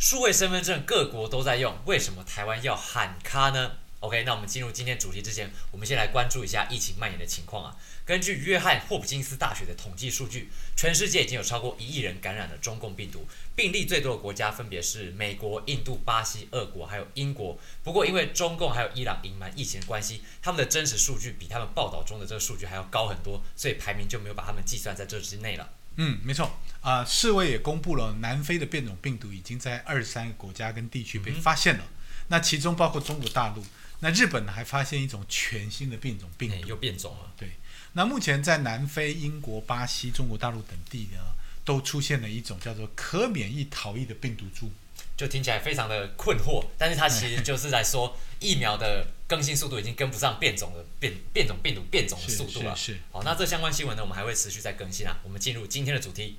数位身份证各国都在用，为什么台湾要喊卡呢？OK，那我们进入今天主题之前，我们先来关注一下疫情蔓延的情况啊。根据约翰霍普金斯大学的统计数据，全世界已经有超过一亿人感染了中共病毒，病例最多的国家分别是美国、印度、巴西、俄国还有英国。不过因为中共还有伊朗隐瞒疫情的关系，他们的真实数据比他们报道中的这个数据还要高很多，所以排名就没有把他们计算在这之内了。嗯，没错。啊，世卫也公布了南非的变种病毒已经在二十三个国家跟地区被发现了，那其中包括中国大陆，那日本呢还发现一种全新的变种病毒。又变种了。对，那目前在南非、英国、巴西、中国大陆等地呢，都出现了一种叫做可免疫逃逸的病毒株。就听起来非常的困惑，但是它其实就是在说疫苗的更新速度已经跟不上变种的变变种病毒变种的速度了。是。好，那这相关新闻呢，我们还会持续在更新啊。我们进入今天的主题。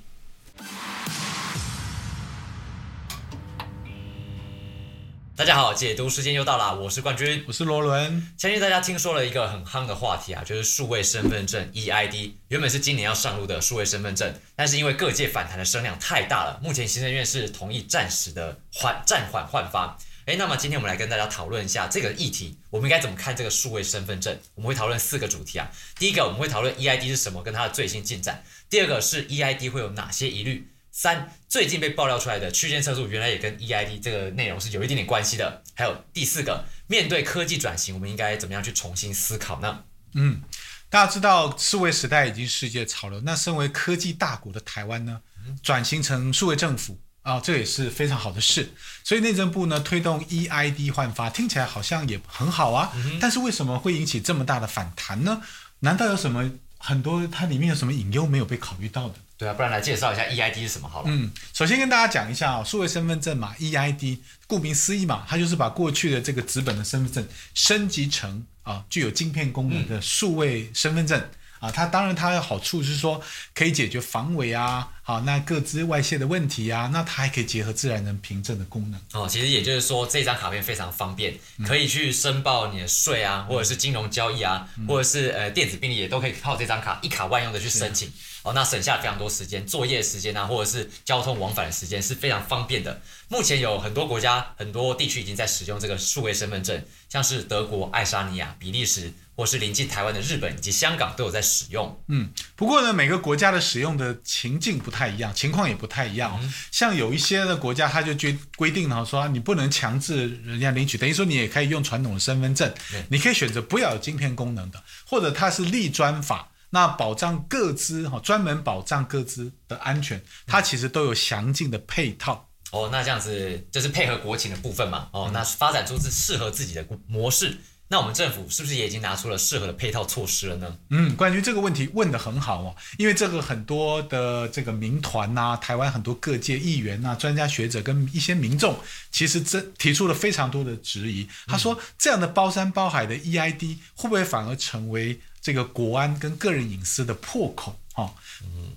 大家好，解读时间又到了，我是冠军，我是罗伦。相信大家听说了一个很夯的话题啊，就是数位身份证 EID。原本是今年要上路的数位身份证，但是因为各界反弹的声量太大了，目前行政院是同意暂时的缓暂缓换发。哎，那么今天我们来跟大家讨论一下这个议题，我们应该怎么看这个数位身份证？我们会讨论四个主题啊。第一个，我们会讨论 EID 是什么，跟它的最新进展。第二个是 EID 会有哪些疑虑？三，最近被爆料出来的区间测速，原来也跟 EID 这个内容是有一点点关系的。还有第四个，面对科技转型，我们应该怎么样去重新思考呢？嗯，大家知道数位时代已经世界潮流，那身为科技大国的台湾呢，转型成数位政府啊，这也是非常好的事。所以内政部呢推动 EID 换发，听起来好像也很好啊。但是为什么会引起这么大的反弹呢？难道有什么很多它里面有什么隐忧没有被考虑到的？对啊，不然来介绍一下 EID 是什么好了。嗯，首先跟大家讲一下啊，数位身份证嘛，EID，顾名思义嘛，它就是把过去的这个纸本的身份证升级成啊具有晶片功能的数位身份证。啊，它当然它的好处是说可以解决防伪啊，好，那各自外泄的问题啊，那它还可以结合自然人凭证的功能。哦，其实也就是说这张卡片非常方便，可以去申报你的税啊，或者是金融交易啊，或者是呃电子病历也都可以靠这张卡一卡万用的去申请。哦，那省下非常多时间，作业时间啊，或者是交通往返的时间是非常方便的。目前有很多国家、很多地区已经在使用这个数位身份证，像是德国、爱沙尼亚、比利时。或是临近台湾的日本以及香港都有在使用。嗯，不过呢，每个国家的使用的情境不太一样，情况也不太一样。像有一些的国家，它就规规定了说，你不能强制人家领取，等于说你也可以用传统的身份证，你可以选择不要有晶片功能的，或者它是立专法，那保障各资哈，专门保障各资的安全，它其实都有详尽的配套。哦，那这样子就是配合国情的部分嘛。哦，那发展出自适合自己的模式。那我们政府是不是也已经拿出了适合的配套措施了呢？嗯，关于这个问题问得很好哦，因为这个很多的这个民团呐，台湾很多各界议员呐、专家学者跟一些民众，其实这提出了非常多的质疑。他说，这样的包山包海的 EID 会不会反而成为这个国安跟个人隐私的破口？哈，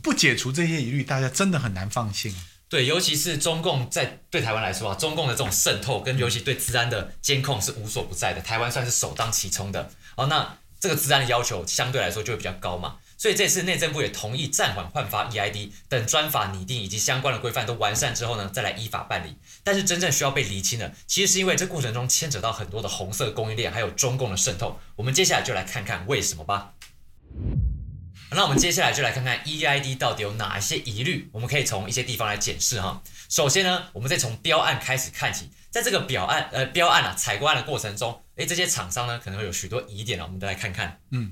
不解除这些疑虑，大家真的很难放心。对，尤其是中共在对台湾来说啊，中共的这种渗透跟尤其对治安的监控是无所不在的，台湾算是首当其冲的。哦，那这个治安的要求相对来说就会比较高嘛，所以这次内政部也同意暂缓换发 EID，等专法拟定以及相关的规范都完善之后呢，再来依法办理。但是真正需要被厘清的，其实是因为这过程中牵扯到很多的红色供应链，还有中共的渗透。我们接下来就来看看为什么吧。那我们接下来就来看看 EID 到底有哪一些疑虑，我们可以从一些地方来检视哈。首先呢，我们再从标案开始看起，在这个表案呃标案啊采购案的过程中，诶，这些厂商呢可能会有许多疑点啊，我们都来看看。嗯，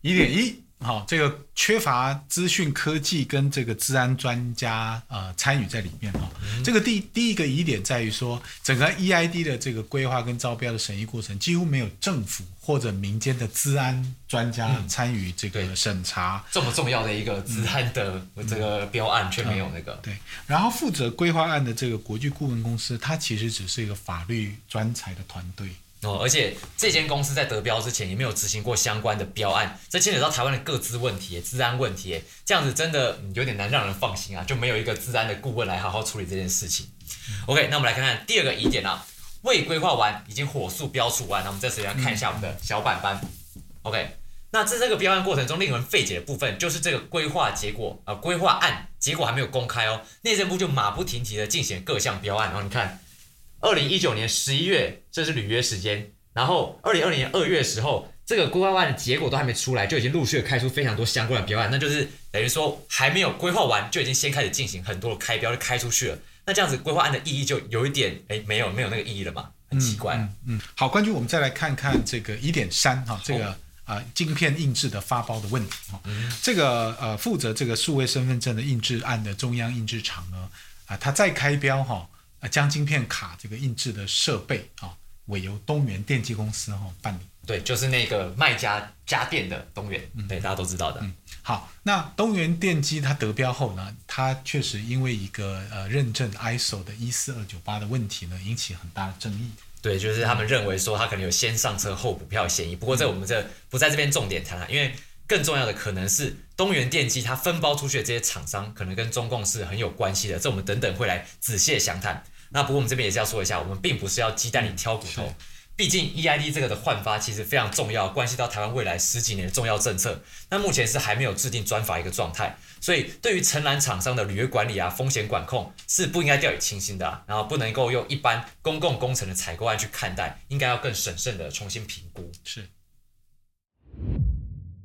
疑点一。好，这个缺乏资讯科技跟这个治安专家呃参与在里面哈。这个第第一个疑点在于说，整个 EID 的这个规划跟招标的审议过程几乎没有政府或者民间的治安专家参与这个审查。这么重要的一个治安的这个标案却没有那个。对，然后负责规划案的这个国际顾问公司，它其实只是一个法律专才的团队。哦，而且这间公司在得标之前也没有执行过相关的标案，这牵扯到台湾的各资问题、治安问题，这样子真的有点难让人放心啊，就没有一个治安的顾问来好好处理这件事情。OK，那我们来看看第二个疑点啊，未规划完已经火速标出完，那我们这时要看一下我们的小板板。OK，那在这个标案过程中，令人费解的部分就是这个规划结果啊，规划案结果还没有公开哦，内政部就马不停蹄的进行各项标案。然后你看，二零一九年十一月，这是履约时间，然后二零二零年二月的时候，这个规划案的结果都还没出来，就已经陆续的开出非常多相关的标案，那就是等于说还没有规划完，就已经先开始进行很多的开标就开出去了。那这样子规划案的意义就有一点哎，没有没有那个意义了嘛，很奇怪。嗯嗯，好，关军，我们再来看看这个一点三哈，这个。啊，晶片印制的发包的问题哈，这个呃，负责这个数位身份证的印制案的中央印制厂呢，啊，他再开标哈，啊，将晶片卡这个印制的设备啊，委由东元电机公司哈办理。对，就是那个卖家家电的东元，对，大家都知道的。嗯，好，那东元电机它得标后呢，它确实因为一个呃认证 ISO 的一四二九八的问题呢，引起很大的争议。对，就是他们认为说它可能有先上车后补票的嫌疑。不过在我们这不在这边重点谈了，因为更重要的可能是东元电机它分包出去的这些厂商，可能跟中共是很有关系的。这我们等等会来仔细详谈。那不过我们这边也是要说一下，我们并不是要鸡蛋里挑骨头。毕竟 EID 这个的换发其实非常重要，关系到台湾未来十几年的重要政策。那目前是还没有制定专法一个状态，所以对于承揽厂商的履约管理啊、风险管控是不应该掉以轻心的，然后不能够用一般公共工程的采购案去看待，应该要更审慎的重新评估。是。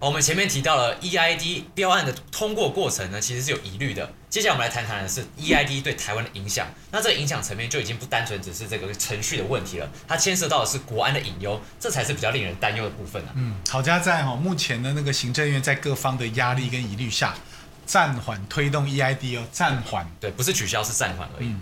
我们前面提到了 EID 标案的通过过程呢，其实是有疑虑的。接下来我们来谈谈的是 EID 对台湾的影响。那这个影响层面就已经不单纯只是这个程序的问题了，它牵涉到的是国安的隐忧，这才是比较令人担忧的部分啊。嗯，好家在哈，目前的那个行政院在各方的压力跟疑虑下，暂缓推动 EID 哦，暂缓，对，不是取消，是暂缓而已。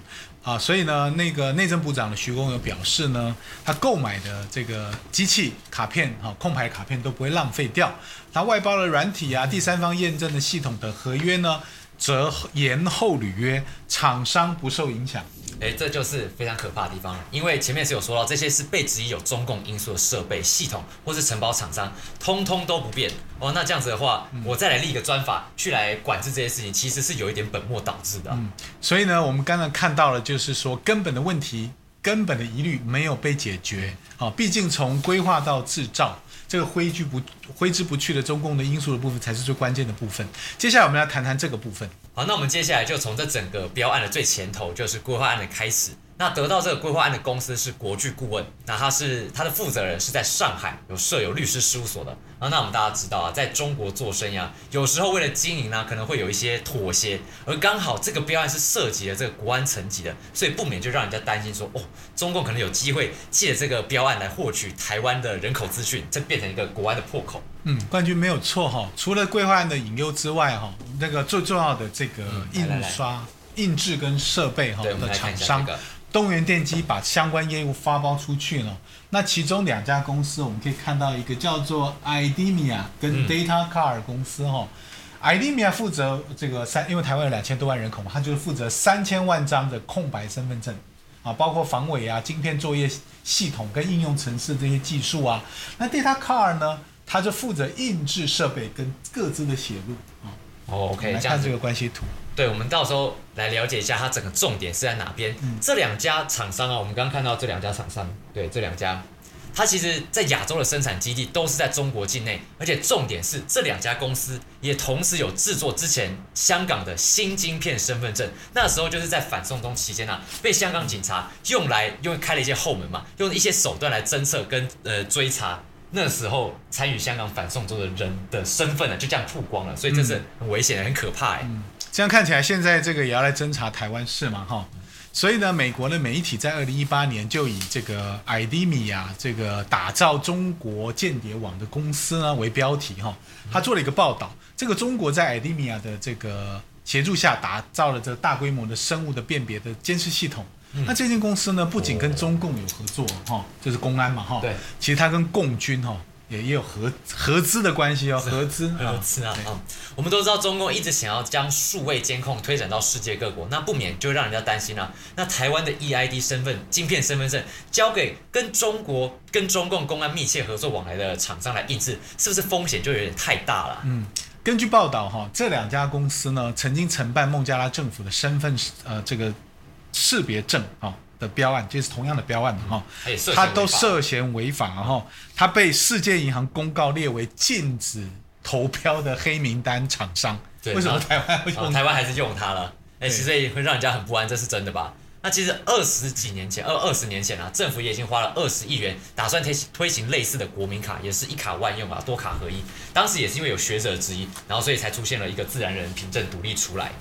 啊，所以呢，那个内政部长的徐工有表示呢，他购买的这个机器卡片啊，空白卡片都不会浪费掉。他外包的软体啊，第三方验证的系统的合约呢，则延后履约，厂商不受影响。哎，这就是非常可怕的地方了，因为前面是有说到，这些是被质疑有中共因素的设备、系统或是承包厂商，通通都不变哦。那这样子的话，我再来立一个专法去来管制这些事情，其实是有一点本末倒置的。嗯，所以呢，我们刚刚看到了，就是说根本的问题、根本的疑虑没有被解决。好，毕竟从规划到制造。这个挥之不挥之不去的中共的因素的部分才是最关键的部分。接下来我们要谈谈这个部分。好，那我们接下来就从这整个标案的最前头，就是规划案的开始。那得到这个规划案的公司是国巨顾问，那他是他的负责人是在上海有设有律师事务所的。啊，那我们大家知道啊，在中国做生意啊，有时候为了经营呢，可能会有一些妥协，而刚好这个标案是涉及了这个国安层级的，所以不免就让人家担心说，哦，中共可能有机会借这个标案来获取台湾的人口资讯，这变成一个国安的破口。嗯，冠军没有错哈，除了规划案的隐忧之外哈，那个最重要的这个印刷、印制跟设备哈的厂商。东元电机把相关业务发包出去了，那其中两家公司我们可以看到一个叫做 IDEMIA 跟 Data Car 公司哈，IDEMIA 负责这个三，因为台湾有两千多万人口嘛，它就是负责三千万张的空白身份证啊，包括防伪啊、晶片作业系统跟应用程式这些技术啊。那 Data Car 呢，它就负责印制设备跟各自的写入啊。哦，OK，来看这个关系图。对，我们到时候来了解一下它整个重点是在哪边。这两家厂商啊，我们刚刚看到这两家厂商，对，这两家，它其实在亚洲的生产基地都是在中国境内，而且重点是这两家公司也同时有制作之前香港的新晶片身份证。那时候就是在反送中期间啊，被香港警察用来用开了一些后门嘛，用一些手段来侦测跟呃追查。那时候参与香港反送中的人的身份呢，就这样曝光了，所以这是很危险，很可怕哎。这样看起来，现在这个也要来侦查台湾事嘛，哈。所以呢，美国的媒体在二零一八年就以这个 IDEMIA 这个打造中国间谍网的公司呢为标题，哈，他做了一个报道。这个中国在 IDEMIA 的这个协助下，打造了这大规模的生物的辨别的监视系统。那这间公司呢，不仅跟中共有合作，哈，就是公安嘛，哈。对。其实它跟共军，哈。也也有合合资的关系哦，合资合资啊啊！我们都知道中共一直想要将数位监控推展到世界各国，那不免就让人家担心了。那台湾的 EID 身份晶片身份证交给跟中国跟中共公安密切合作往来的厂商来印制，是不是风险就有点太大了？嗯，根据报道哈，这两家公司呢曾经承办孟加拉政府的身份呃这个识别证啊。的标案，就是同样的标案的哈，他也涉嫌他都涉嫌违法哈，他被世界银行公告列为禁止投标的黑名单厂商。对为什么台湾会哦用？台湾还是用它了，哎，对其实也会让人家很不安，这是真的吧？那其实二十几年前，二二十年前啊，政府也已经花了二十亿元，打算推行推行类似的国民卡，也是一卡万用啊，多卡合一。当时也是因为有学者质疑，然后所以才出现了一个自然人凭证独立出来。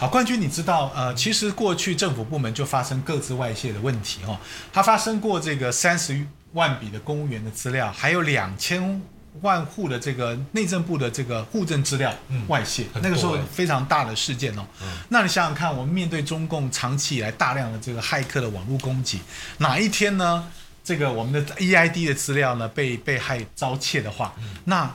好，冠军，你知道呃，其实过去政府部门就发生各自外泄的问题哦，它发生过这个三十万笔的公务员的资料，还有两千万户的这个内政部的这个户政资料外泄，那个时候欸非常大的事件哦。那你想想看，我们面对中共长期以来大量的这个骇客的网络攻击，哪一天呢？这个我们的 EID 的资料呢被被害遭窃的话，那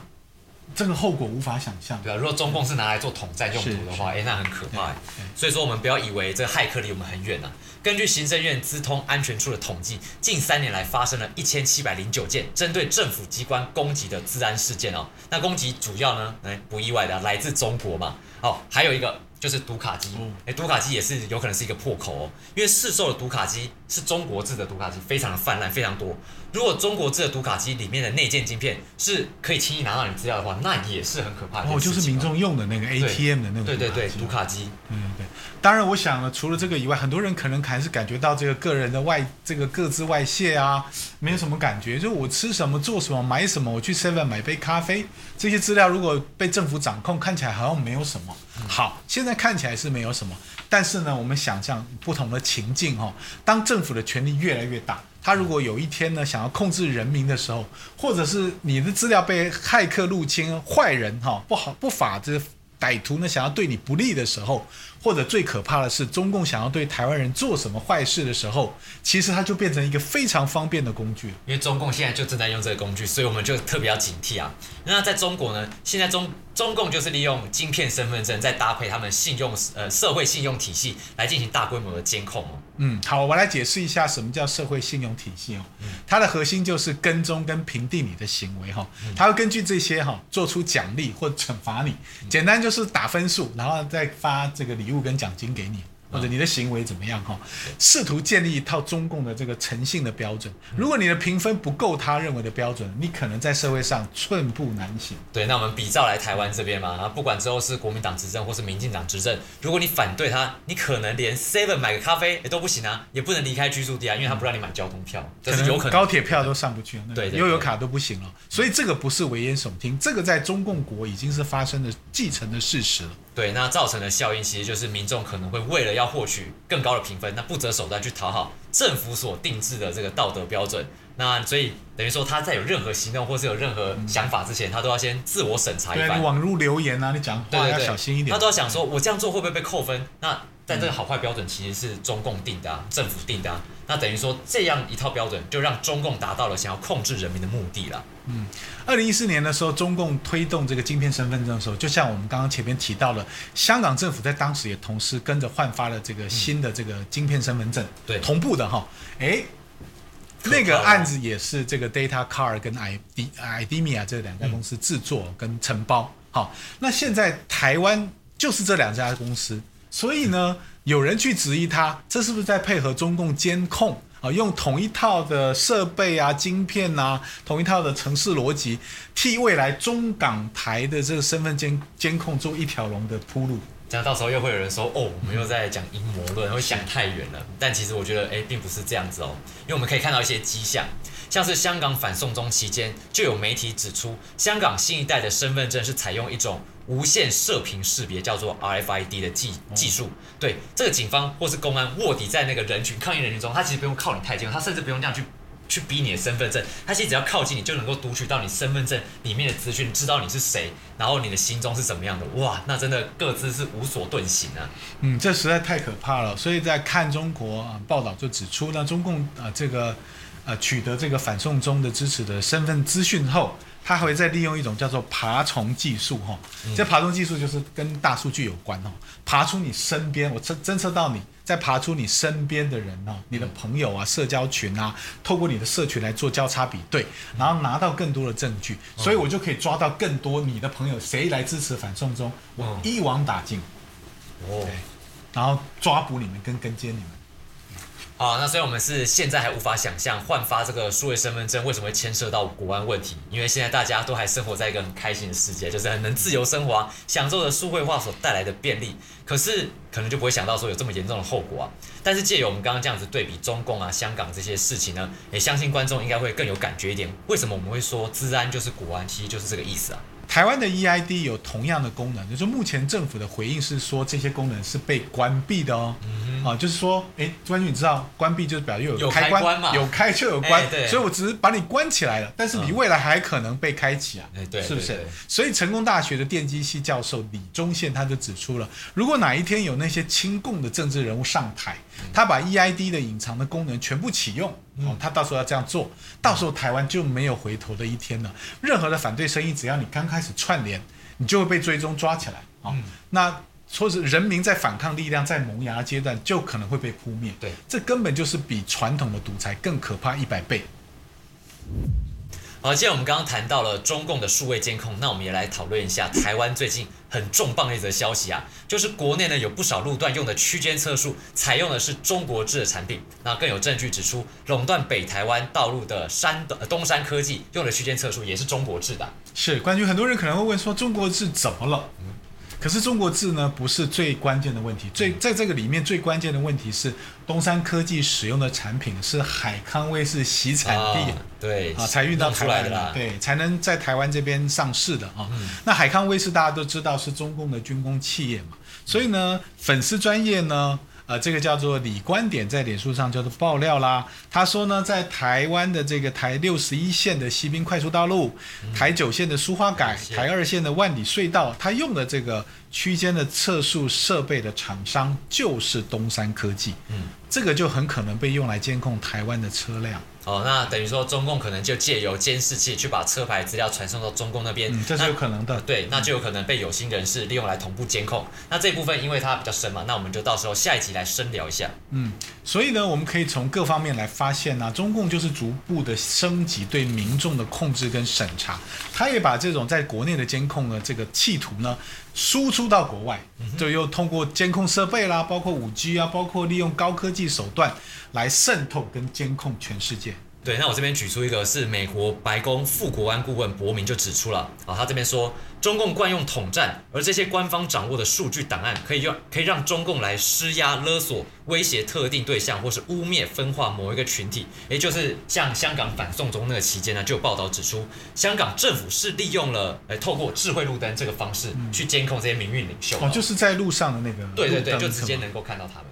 这个后果无法想象。对啊，如果中共是拿来做统战用途的话，哎，那很可怕哎。所以说，我们不要以为这个骇客离我们很远啊、根据行政院资通安全处的统计，近三年来发生了一千七百零九件针对政府机关攻击的治安事件哦。那攻击主要呢，哎，不意外的、啊、来自中国嘛。哦，还有一个就是读卡机，哎，读卡机也是有可能是一个破口哦，因为市售的读卡机是中国制的读卡机，非常的泛滥，非常多。如果中国制的读卡机里面的内建晶片是可以轻易拿到你资料的话，那也是很可怕的一哦。就是民众用的那个 ATM 的那个对对对，读读卡机，嗯，对。当然，我想了，除了这个以外，很多人可能还是感觉到这个个人的外这个各自外泄啊，没有什么感觉。就我吃什么、做什么、买什么，我去 Seven 买杯咖啡，这些资料如果被政府掌控，看起来好像没有什么。好，现在看起来是没有什么，但是呢，我们想象不同的情境哦，当政府的权力越来越大。他如果有一天呢，想要控制人民的时候，或者是你的资料被骇客入侵，坏人哈、不好不法这歹徒呢想要对你不利的时候，或者最可怕的是中共想要对台湾人做什么坏事的时候，其实它就变成一个非常方便的工具。因为中共现在就正在用这个工具，所以我们就特别要警惕啊。那在中国呢，现在中中共就是利用晶片身份证，再搭配他们信用呃社会信用体系来进行大规模的监控哦。嗯，好，我来解释一下什么叫社会信用体系哦。它的核心就是跟踪跟评定你的行为哈，它会根据这些哈做出奖励或惩罚你。简单就是打分数，然后再发这个礼物跟奖金给你。或者你的行为怎么样哈？试图建立一套中共的这个诚信的标准。如果你的评分不够他认为的标准，你可能在社会上寸步难行。对，那我们比照来台湾这边嘛，啊，不管之后是国民党执政或是民进党执政，如果你反对他，你可能连 Seven 买个咖啡也都不行啊，也不能离开居住地啊，因为他不让你买交通票，这是有可能。高铁票都上不去，那个对对悠游卡都不行了。所以这个不是危言耸听，这个在中共国已经是发生的继承的事实了。对，那造成的效应其实就是民众可能会为了要获取更高的评分，那不择手段去讨好政府所定制的这个道德标准。那所以等于说他在有任何行动或是有任何想法之前，他都要先自我审查一番你。网络留言啊，你讲话要对对对，小心一点他。都要想说，我这样做会不会被扣分？那但这个好坏标准其实是中共定的啊，政府定的啊。那等于说这样一套标准，就让中共达到了想要控制人民的目的了。嗯二零一四年的时候，中共推动这个晶片身份证的时候，就像我们刚刚前面提到了，香港政府在当时也同时跟着换发了这个新的这个晶片身份证，对同步的哈。诶，那个案子也是这个 Data Car 跟 i d IDEMIA 这两家公司制作跟承包。好，那现在台湾就是这两家公司，所以呢，有人去质疑他，这是不是在配合中共监控？啊，用同一套的设备啊、晶片啊，同一套的城市逻辑，替未来中港台的这个身份监监控做一条龙的铺路。这样到时候又会有人说，哦，我们又在讲阴谋论，会想太远了。但其实我觉得，哎，并不是这样子哦，因为我们可以看到一些迹象，像是香港反送中期间，就有媒体指出，香港新一代的身份证是采用一种无线射频识别，叫做 RFID 的技技术。对这个警方或是公安卧底在那个人群抗议人群中，他其实不用靠你太近，他甚至不用这样去。去逼你的身份证，他其实只要靠近你就能够读取到你身份证里面的资讯，知道你是谁，然后你的行踪是怎么样的。哇，那真的各自是无所遁形啊！嗯，这实在太可怕了。所以在看中国啊报道就指出，那中共啊这个呃取得这个反送中的支持的身份资讯后，他还会再利用一种叫做爬虫技术哈、这爬虫技术就是跟大数据有关哦，爬出你身边，我侦侦测到你。再爬出你身边的人哦，你的朋友啊、社交群啊，透过你的社群来做交叉比对，然后拿到更多的证据，所以我就可以抓到更多你的朋友谁来支持反送中，我嗯一网打尽。哦，然后抓捕你们跟跟监你们。好，那虽然我们是现在还无法想象换发这个数位身份证为什么会牵涉到国安问题，因为现在大家都还生活在一个很开心的世界，就是很能自由生活、啊，享受着数位化所带来的便利。可是可能就不会想到说有这么严重的后果啊。但是借由我们刚刚这样子对比中共啊、香港这些事情呢，也相信观众应该会更有感觉一点。为什么我们会说治安就是国安？其实就是这个意思啊。台湾的 EID 有同样的功能，就是目前政府的回应是说这些功能是被关闭的哦。啊，就是说，哎，关军，你知道关闭就是表示有开关嘛，有开就有关，所以我只是把你关起来了，但是你未来还可能被开启啊，对，是不是？所以成功大学的电机系教授李忠宪他就指出了，如果哪一天有那些亲共的政治人物上台，他把 EID 的隐藏的功能全部启用，哦，他到时候要这样做，到时候台湾就没有回头的一天了。任何的反对声音，只要你刚开始串联，你就会被追踪抓起来啊。那。说是人民在反抗力量在萌芽阶段就可能会被扑灭，对，这根本就是比传统的独裁更可怕一百倍。好，既然我们刚刚谈到了中共的数位监控，那我们也来讨论一下台湾最近很重磅的一则消息啊，就是国内呢有不少路段用的区间测速采用的是中国制的产品，那更有证据指出垄断北台湾道路的山的东山科技用的区间测速也是中国制的。是，关于很多人可能会问说中国制怎么了？可是中国字呢，不是最关键的问题。最在这个里面最关键的问题是，东山科技使用的产品是海康威视洗产地，对啊，才运到台湾的，对，才能在台湾这边上市的啊。那海康威视大家都知道是中共的军工企业嘛，所以呢，粉丝专业呢。呃，这个叫做李观点，在脸书上叫做爆料啦。他说呢，在台湾的这个台六十一线的西滨快速道路，台九线的苏花改，台二线的万里隧道，他用的这个区间的测速设备的厂商就是东山科技。嗯，这个就很可能被用来监控台湾的车辆。哦，那等于说中共可能就借由监视器去把车牌资料传送到中共那边，嗯这是有可能的。对，那就有可能被有心人士利用来同步监控。那这部分因为它比较深嘛，那我们就到时候下一集来深聊一下。嗯，所以呢，我们可以从各方面来发现呢，中共就是逐步的升级对民众的控制跟审查，他也把这种在国内的监控的这个企图呢。输出到国外，就又通过监控设备啦，包括五 G 啊，包括利用高科技手段来渗透跟监控全世界。对，那我这边举出一个是美国白宫副国安顾问伯明就指出了啊，他这边说中共惯用统战，而这些官方掌握的数据档案可以用可以让中共来施压勒索、威胁特定对象，或是污蔑分化某一个群体。也就是像香港反送中那个期间呢，就有报道指出，香港政府是利用了呃透过智慧路灯这个方式去监控这些民运领袖。哦，就是在路上的那个，对对对，就直接能够看到他们。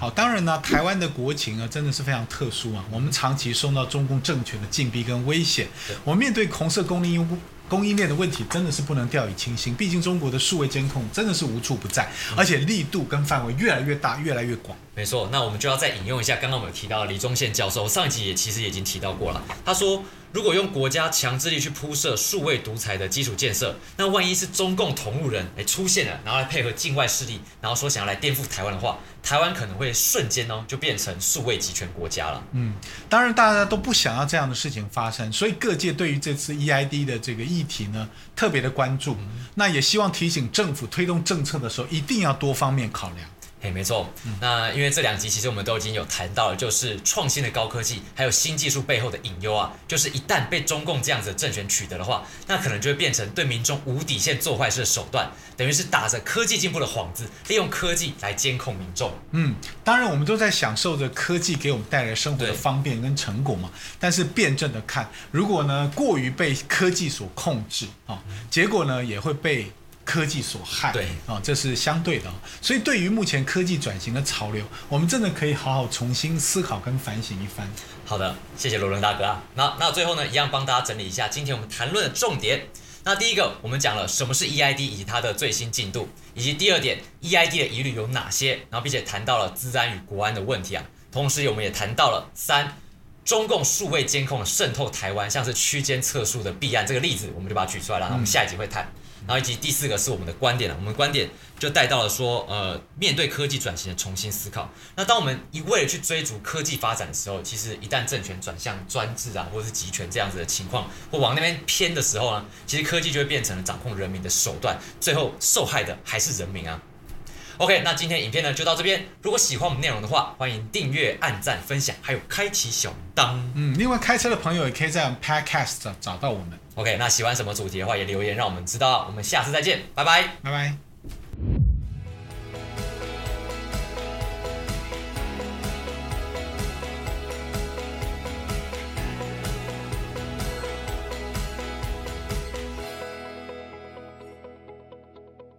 好，当然呢，台湾的国情啊，真的是非常特殊啊。我们长期受到中共政权的禁逼跟威胁，我们面对红色供应供应链的问题，真的是不能掉以轻心。毕竟中国的数位监控真的是无处不在，而且力度跟范围越来越大，越来越广。没错，那我们就要再引用一下刚刚我们提到李宗宪教授，上一集也其实已经提到过了，他说。如果用国家强制力去铺设数位独裁的基础建设，那万一是中共同路人哎出现了，然后来配合境外势力，然后说想要来颠覆台湾的话，台湾可能会瞬间哦就变成数位集权国家了。嗯，当然大家都不想要这样的事情发生，所以各界对于这次 EID 的这个议题呢特别的关注，那也希望提醒政府推动政策的时候一定要多方面考量。嘿，没错。那因为这两集其实我们都已经有谈到了，就是创新的高科技还有新技术背后的隐忧啊，就是一旦被中共这样子的政权取得的话，那可能就会变成对民众无底线做坏事的手段，等于是打着科技进步的幌子，利用科技来监控民众。嗯，当然我们都在享受着科技给我们带来生活的方便跟成果嘛。但是辩证的看，如果呢过于被科技所控制啊，结果呢也会被。科技所害，对啊，这是相对的。所以对于目前科技转型的潮流，我们真的可以好好重新思考跟反省一番。好的，谢谢罗伦大哥啊。那那最后呢，一样帮大家整理一下今天我们谈论的重点。那第一个，我们讲了什么是 EID 以及它的最新进度，以及第二点，EID 的疑虑有哪些，然后并且谈到了治安与国安的问题啊。同时，我们也谈到了三中共数位监控渗透台湾，像是区间测速的弊案这个例子，我们就把它举出来了。那我们下一集会谈。然后以及第四个是我们的观点了，我们观点就带到了说，呃，面对科技转型的重新思考。那当我们一味的去追逐科技发展的时候，其实一旦政权转向专制啊，或者是集权这样子的情况，或往那边偏的时候呢，其实科技就会变成了掌控人民的手段，最后受害的还是人民啊。OK，那今天影片呢就到这边。如果喜欢我们内容的话，欢迎订阅、按赞、分享，还有开启小铃铛。嗯，另外开车的朋友也可以在 Podcast 找到我们。OK，那喜欢什么主题的话也留言让我们知道。我们下次再见，拜拜。拜拜。